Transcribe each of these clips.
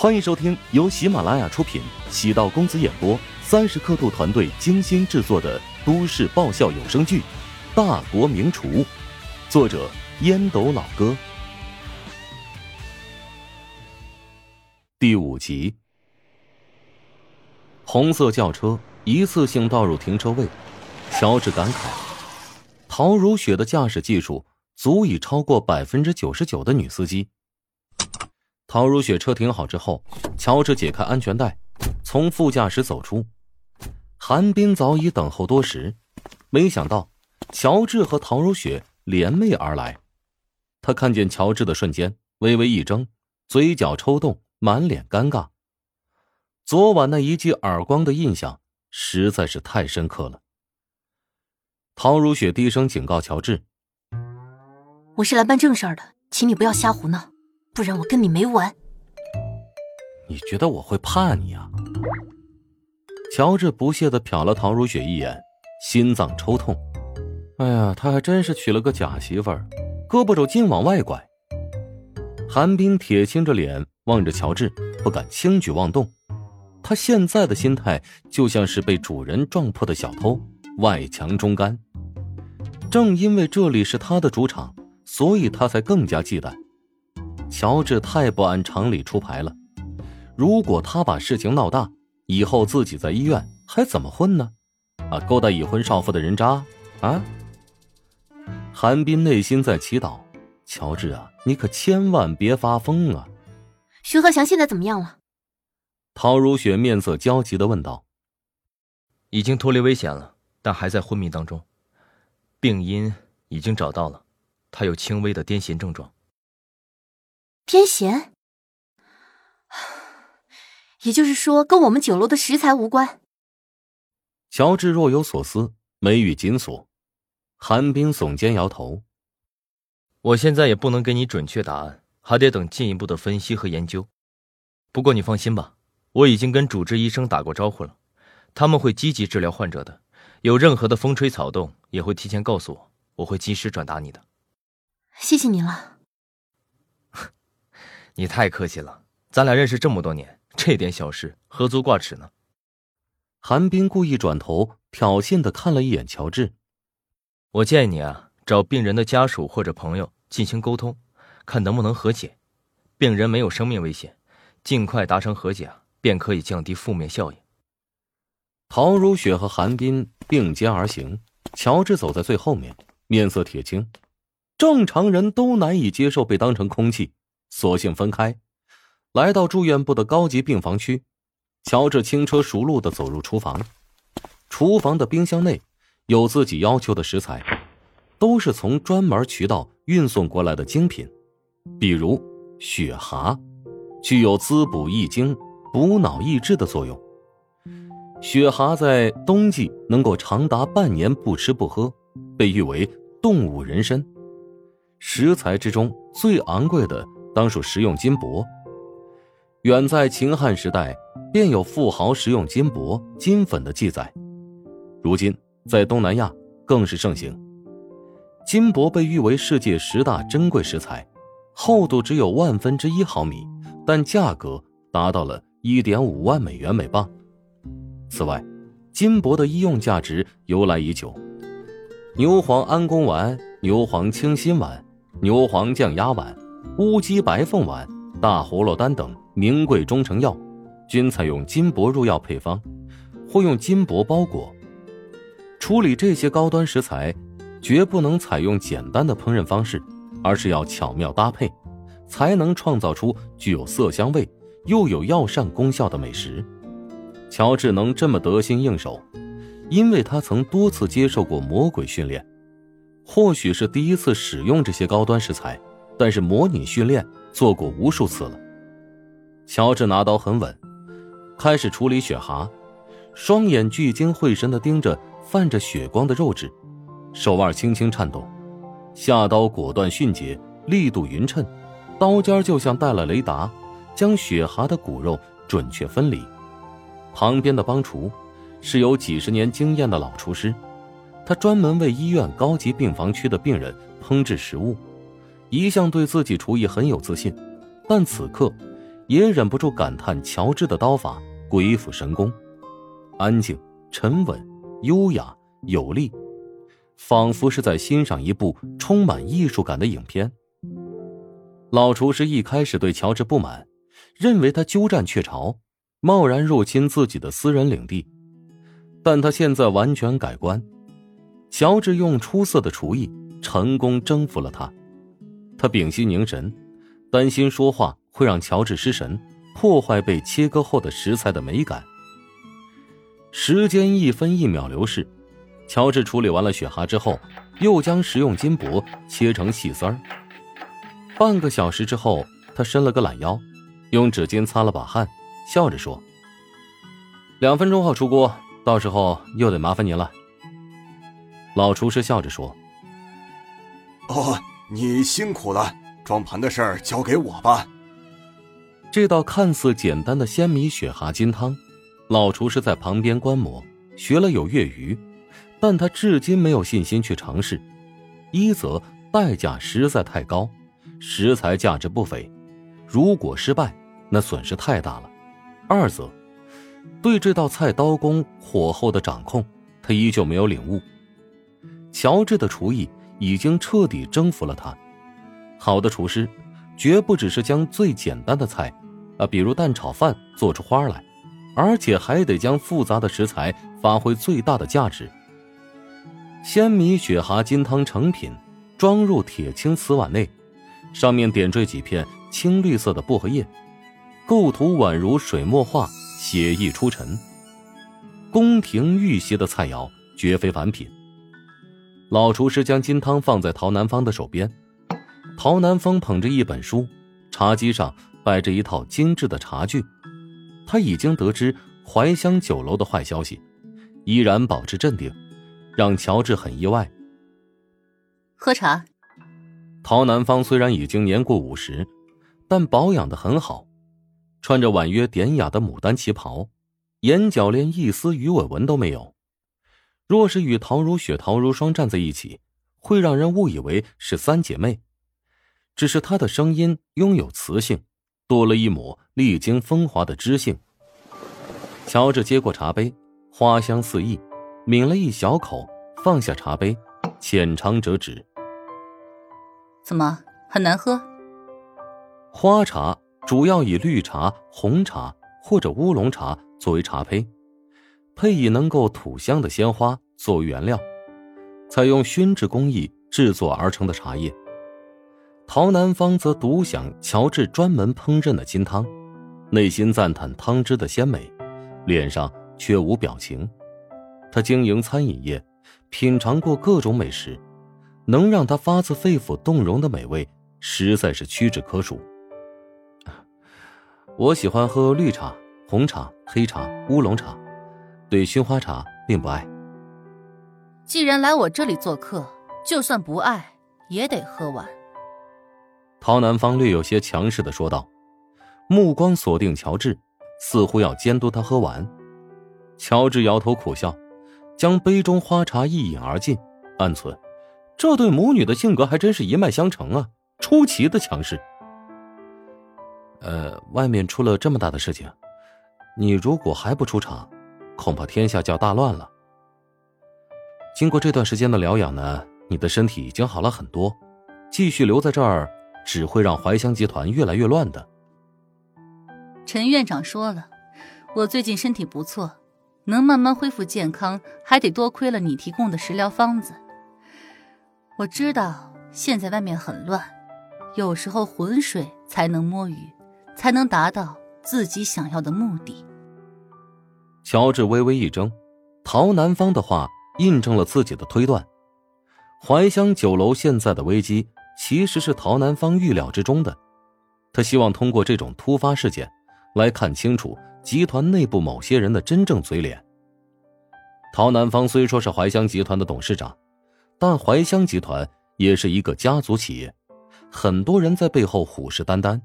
欢迎收听由喜马拉雅出品、喜道公子演播、三十刻度团队精心制作的都市爆笑有声剧《大国名厨》，作者烟斗老哥，第五集。红色轿车一次性倒入停车位，乔治感慨：陶如雪的驾驶技术足以超过百分之九十九的女司机。陶如雪车停好之后，乔治解开安全带，从副驾驶走出。韩冰早已等候多时，没想到乔治和陶如雪联袂而来。他看见乔治的瞬间，微微一怔，嘴角抽动，满脸尴尬。昨晚那一记耳光的印象实在是太深刻了。陶如雪低声警告乔治：“我是来办正事儿的，请你不要瞎胡闹。”不然我跟你没完！你觉得我会怕你啊？乔治不屑的瞟了陶如雪一眼，心脏抽痛。哎呀，他还真是娶了个假媳妇儿，胳膊肘尽往外拐。韩冰铁青着脸望着乔治，不敢轻举妄动。他现在的心态就像是被主人撞破的小偷，外强中干。正因为这里是他的主场，所以他才更加忌惮。乔治太不按常理出牌了，如果他把事情闹大，以后自己在医院还怎么混呢？啊，勾搭已婚少妇的人渣啊！韩冰内心在祈祷：乔治啊，你可千万别发疯啊！徐鹤祥现在怎么样了？陶如雪面色焦急的问道：“已经脱离危险了，但还在昏迷当中，病因已经找到了，他有轻微的癫痫症状。”偏咸，也就是说，跟我们酒楼的食材无关。乔治若有所思，眉宇紧锁。韩冰耸肩摇头：“我现在也不能给你准确答案，还得等进一步的分析和研究。不过你放心吧，我已经跟主治医生打过招呼了，他们会积极治疗患者的。有任何的风吹草动，也会提前告诉我，我会及时转达你的。谢谢你了。”你太客气了，咱俩认识这么多年，这点小事何足挂齿呢？韩冰故意转头挑衅的看了一眼乔治。我建议你啊，找病人的家属或者朋友进行沟通，看能不能和解。病人没有生命危险，尽快达成和解啊，便可以降低负面效应。陶如雪和韩冰并肩而行，乔治走在最后面，面色铁青。正常人都难以接受被当成空气。索性分开，来到住院部的高级病房区。乔治轻车熟路的走入厨房，厨房的冰箱内有自己要求的食材，都是从专门渠道运送过来的精品，比如雪蛤，具有滋补益精、补脑益智的作用。雪蛤在冬季能够长达半年不吃不喝，被誉为动物人参。食材之中最昂贵的。当属食用金箔。远在秦汉时代，便有富豪食用金箔、金粉的记载。如今在东南亚更是盛行。金箔被誉为世界十大珍贵食材，厚度只有万分之一毫米，但价格达到了一点五万美元每磅。此外，金箔的医用价值由来已久。牛黄安宫丸、牛黄清心丸、牛黄降压丸。乌鸡白凤丸、大葫芦丹等名贵中成药，均采用金箔入药配方，或用金箔包裹。处理这些高端食材，绝不能采用简单的烹饪方式，而是要巧妙搭配，才能创造出具有色香味又有药膳功效的美食。乔治能这么得心应手，因为他曾多次接受过魔鬼训练，或许是第一次使用这些高端食材。但是模拟训练做过无数次了。乔治拿刀很稳，开始处理雪蛤，双眼聚精会神地盯着泛着血光的肉质，手腕轻轻颤动，下刀果断迅捷，力度匀称，刀尖就像带了雷达，将雪蛤的骨肉准确分离。旁边的帮厨是有几十年经验的老厨师，他专门为医院高级病房区的病人烹制食物。一向对自己厨艺很有自信，但此刻，也忍不住感叹乔治的刀法鬼斧神工，安静、沉稳、优雅、有力，仿佛是在欣赏一部充满艺术感的影片。老厨师一开始对乔治不满，认为他鸠占鹊巢，贸然入侵自己的私人领地，但他现在完全改观。乔治用出色的厨艺成功征服了他，他屏息凝神，担心说话。会让乔治失神，破坏被切割后的食材的美感。时间一分一秒流逝，乔治处理完了雪蛤之后，又将食用金箔切成细丝儿。半个小时之后，他伸了个懒腰，用纸巾擦了把汗，笑着说：“两分钟后出锅，到时候又得麻烦您了。”老厨师笑着说：“哦，你辛苦了，装盘的事儿交给我吧。”这道看似简单的鲜米雪蛤金汤，老厨师在旁边观摩，学了有月余，但他至今没有信心去尝试。一则代价实在太高，食材价值不菲，如果失败，那损失太大了；二则对这道菜刀工、火候的掌控，他依旧没有领悟。乔治的厨艺已经彻底征服了他。好的厨师。绝不只是将最简单的菜，啊，比如蛋炒饭做出花来，而且还得将复杂的食材发挥最大的价值。鲜米雪蛤金汤成品，装入铁青瓷碗内，上面点缀几片青绿色的薄荷叶，构图宛如水墨画，写意出尘。宫廷御席的菜肴绝非凡品。老厨师将金汤放在陶南方的手边。陶南方捧着一本书，茶几上摆着一套精致的茶具。他已经得知怀香酒楼的坏消息，依然保持镇定，让乔治很意外。喝茶。陶南方虽然已经年过五十，但保养的很好，穿着婉约典雅的牡丹旗袍，眼角连一丝鱼尾纹都没有。若是与陶如雪、陶如霜站在一起，会让人误以为是三姐妹。只是她的声音拥有磁性，多了一抹历经风华的知性。乔治接过茶杯，花香四溢，抿了一小口，放下茶杯，浅尝辄止。怎么很难喝？花茶主要以绿茶、红茶或者乌龙茶作为茶胚，配以能够吐香的鲜花作为原料，采用熏制工艺制作而成的茶叶。陶南方则独享乔治专门烹饪的金汤，内心赞叹汤汁的鲜美，脸上却无表情。他经营餐饮业，品尝过各种美食，能让他发自肺腑动容的美味，实在是屈指可数。我喜欢喝绿茶、红茶、黑茶、乌龙茶，对熏花茶并不爱。既然来我这里做客，就算不爱也得喝完。陶南方略有些强势的说道，目光锁定乔治，似乎要监督他喝完。乔治摇头苦笑，将杯中花茶一饮而尽，暗存：这对母女的性格还真是一脉相承啊，出奇的强势。呃，外面出了这么大的事情，你如果还不出场，恐怕天下就要大乱了。经过这段时间的疗养呢，你的身体已经好了很多，继续留在这儿。只会让怀香集团越来越乱的。陈院长说了，我最近身体不错，能慢慢恢复健康，还得多亏了你提供的食疗方子。我知道现在外面很乱，有时候浑水才能摸鱼，才能达到自己想要的目的。乔治微微一怔，陶南方的话印证了自己的推断，怀香酒楼现在的危机。其实是陶南方预料之中的，他希望通过这种突发事件，来看清楚集团内部某些人的真正嘴脸。陶南方虽说是怀香集团的董事长，但怀香集团也是一个家族企业，很多人在背后虎视眈眈。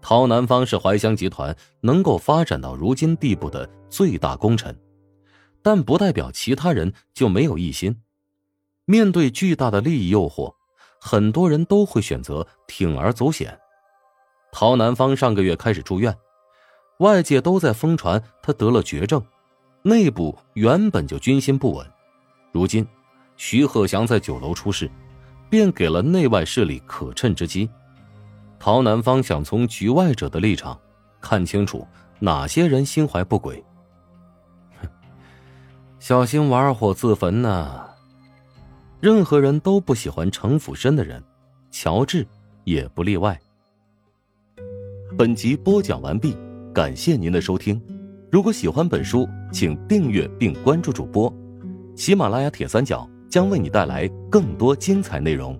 陶南方是怀香集团能够发展到如今地步的最大功臣，但不代表其他人就没有异心。面对巨大的利益诱惑。很多人都会选择铤而走险。陶南方上个月开始住院，外界都在疯传他得了绝症，内部原本就军心不稳。如今，徐鹤祥在酒楼出事，便给了内外势力可乘之机。陶南方想从局外者的立场，看清楚哪些人心怀不轨。哼，小心玩火自焚呐！任何人都不喜欢城府深的人，乔治也不例外。本集播讲完毕，感谢您的收听。如果喜欢本书，请订阅并关注主播。喜马拉雅铁三角将为你带来更多精彩内容。